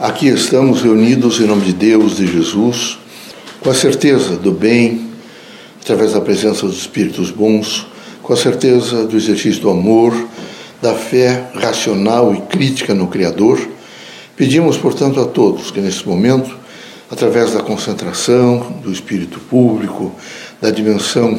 Aqui estamos reunidos em nome de Deus, de Jesus, com a certeza do bem, através da presença dos Espíritos bons, com a certeza do exercício do amor, da fé racional e crítica no Criador. Pedimos, portanto, a todos que nesse momento, através da concentração, do espírito público, da dimensão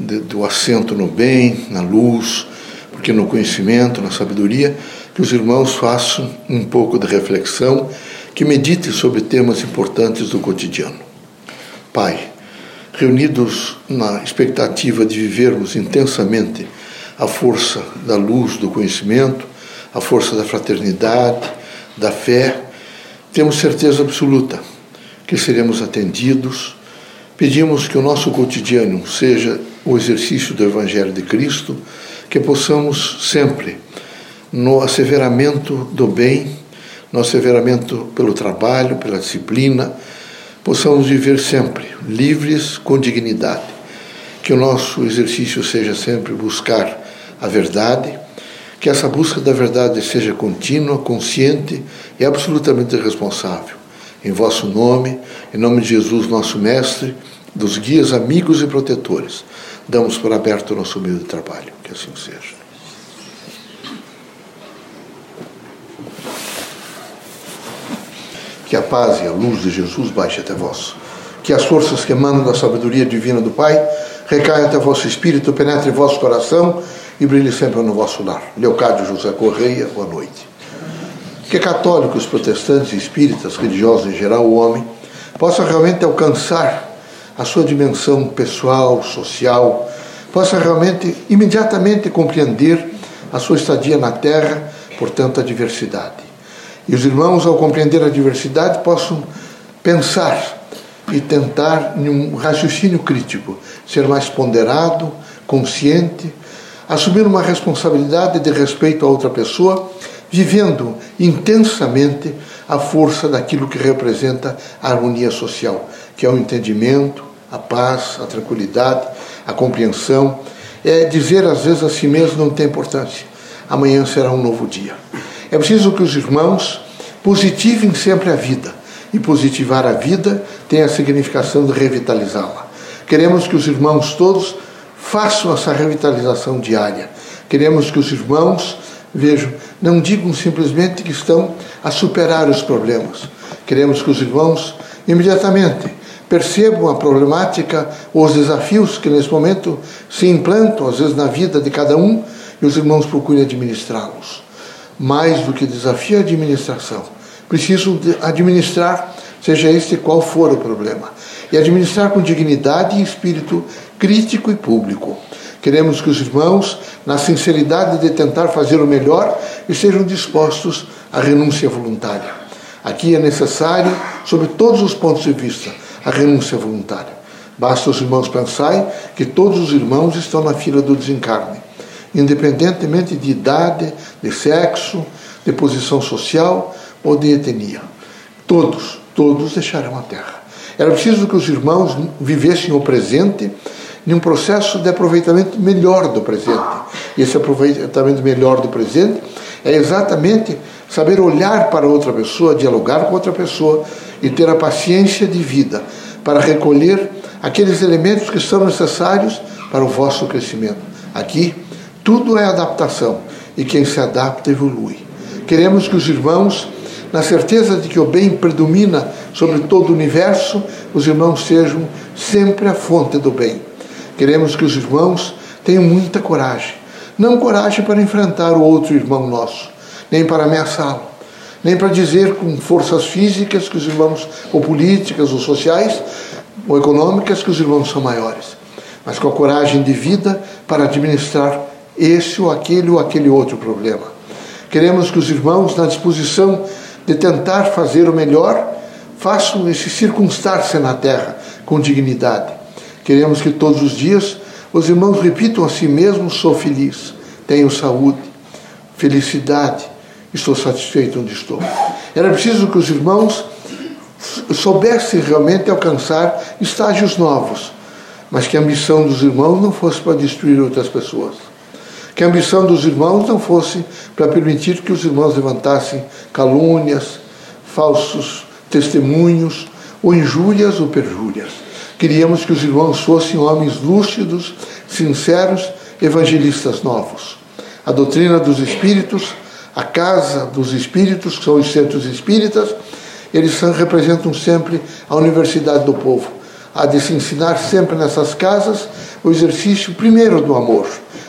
de, do assento no bem, na luz, porque no conhecimento, na sabedoria, que os irmãos façam um pouco de reflexão, que medite sobre temas importantes do cotidiano. Pai, reunidos na expectativa de vivermos intensamente a força da luz do conhecimento, a força da fraternidade, da fé, temos certeza absoluta que seremos atendidos. Pedimos que o nosso cotidiano seja o exercício do Evangelho de Cristo, que possamos sempre no asseveramento do bem, no asseveramento pelo trabalho, pela disciplina, possamos viver sempre livres com dignidade. Que o nosso exercício seja sempre buscar a verdade, que essa busca da verdade seja contínua, consciente e absolutamente responsável. Em vosso nome, em nome de Jesus, nosso Mestre, dos guias, amigos e protetores, damos por aberto o nosso meio de trabalho. Que assim seja. Que a paz e a luz de Jesus baixe até vós. Que as forças que emanam da sabedoria divina do Pai recaiam até vosso espírito, penetre em vosso coração e brilhe sempre no vosso lar. Leocádio José Correia, boa noite. Que católicos, protestantes, espíritas, religiosos em geral, o homem, possa realmente alcançar a sua dimensão pessoal, social, possa realmente imediatamente compreender a sua estadia na Terra, portanto, a diversidade e os irmãos, ao compreender a diversidade, possam pensar e tentar, em um raciocínio crítico, ser mais ponderado, consciente, assumir uma responsabilidade de respeito a outra pessoa, vivendo intensamente a força daquilo que representa a harmonia social, que é o entendimento, a paz, a tranquilidade, a compreensão. É dizer às vezes a si mesmo não tem importância. Amanhã será um novo dia. É preciso que os irmãos positivem sempre a vida. E positivar a vida tem a significação de revitalizá-la. Queremos que os irmãos todos façam essa revitalização diária. Queremos que os irmãos, vejam, não digam simplesmente que estão a superar os problemas. Queremos que os irmãos imediatamente percebam a problemática, os desafios que nesse momento se implantam, às vezes, na vida de cada um, e os irmãos procurem administrá-los mais do que desafio a administração. Preciso administrar, seja este qual for o problema. E administrar com dignidade e espírito crítico e público. Queremos que os irmãos, na sinceridade de tentar fazer o melhor, estejam dispostos à renúncia voluntária. Aqui é necessário, sob todos os pontos de vista, a renúncia voluntária. Basta os irmãos pensarem que todos os irmãos estão na fila do desencarne independentemente de idade, de sexo, de posição social ou de etnia. Todos, todos deixarão a terra. Era preciso que os irmãos vivessem o presente em um processo de aproveitamento melhor do presente. E esse aproveitamento melhor do presente é exatamente saber olhar para outra pessoa, dialogar com outra pessoa e ter a paciência de vida para recolher aqueles elementos que são necessários para o vosso crescimento. Aqui, tudo é adaptação e quem se adapta evolui. Queremos que os irmãos, na certeza de que o bem predomina sobre todo o universo, os irmãos sejam sempre a fonte do bem. Queremos que os irmãos tenham muita coragem. Não coragem para enfrentar o outro irmão nosso, nem para ameaçá-lo, nem para dizer com forças físicas que os irmãos, ou políticas, ou sociais, ou econômicas, que os irmãos são maiores, mas com a coragem de vida para administrar esse ou aquele ou aquele outro problema. Queremos que os irmãos, na disposição de tentar fazer o melhor, façam esse circunstar-se na terra com dignidade. Queremos que todos os dias os irmãos repitam a si mesmos: sou feliz, tenho saúde, felicidade, estou satisfeito onde estou. Era preciso que os irmãos soubessem realmente alcançar estágios novos, mas que a ambição dos irmãos não fosse para destruir outras pessoas que a ambição dos irmãos não fosse para permitir que os irmãos levantassem calúnias, falsos testemunhos, ou injúrias ou perjúrias. Queríamos que os irmãos fossem homens lúcidos, sinceros, evangelistas novos. A doutrina dos espíritos, a casa dos espíritos, que são os centros espíritas, eles representam sempre a universidade do povo. Há de se ensinar sempre nessas casas o exercício, primeiro, do amor,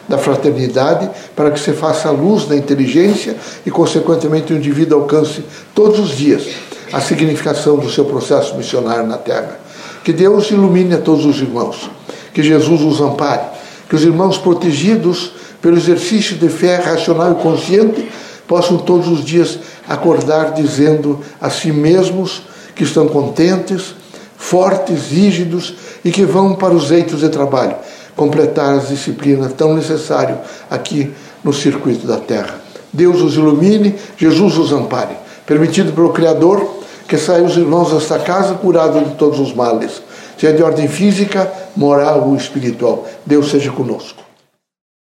da fraternidade, para que se faça a luz da inteligência e, consequentemente, o indivíduo alcance todos os dias a significação do seu processo missionário na Terra. Que Deus ilumine a todos os irmãos, que Jesus os ampare, que os irmãos protegidos pelo exercício de fé racional e consciente possam todos os dias acordar dizendo a si mesmos que estão contentes, fortes, rígidos e que vão para os eitos de trabalho completar as disciplinas tão necessárias aqui no circuito da Terra. Deus os ilumine, Jesus os ampare. Permitido pelo Criador, que saiam os irmãos desta casa curados de todos os males, seja de ordem física, moral ou espiritual. Deus seja conosco.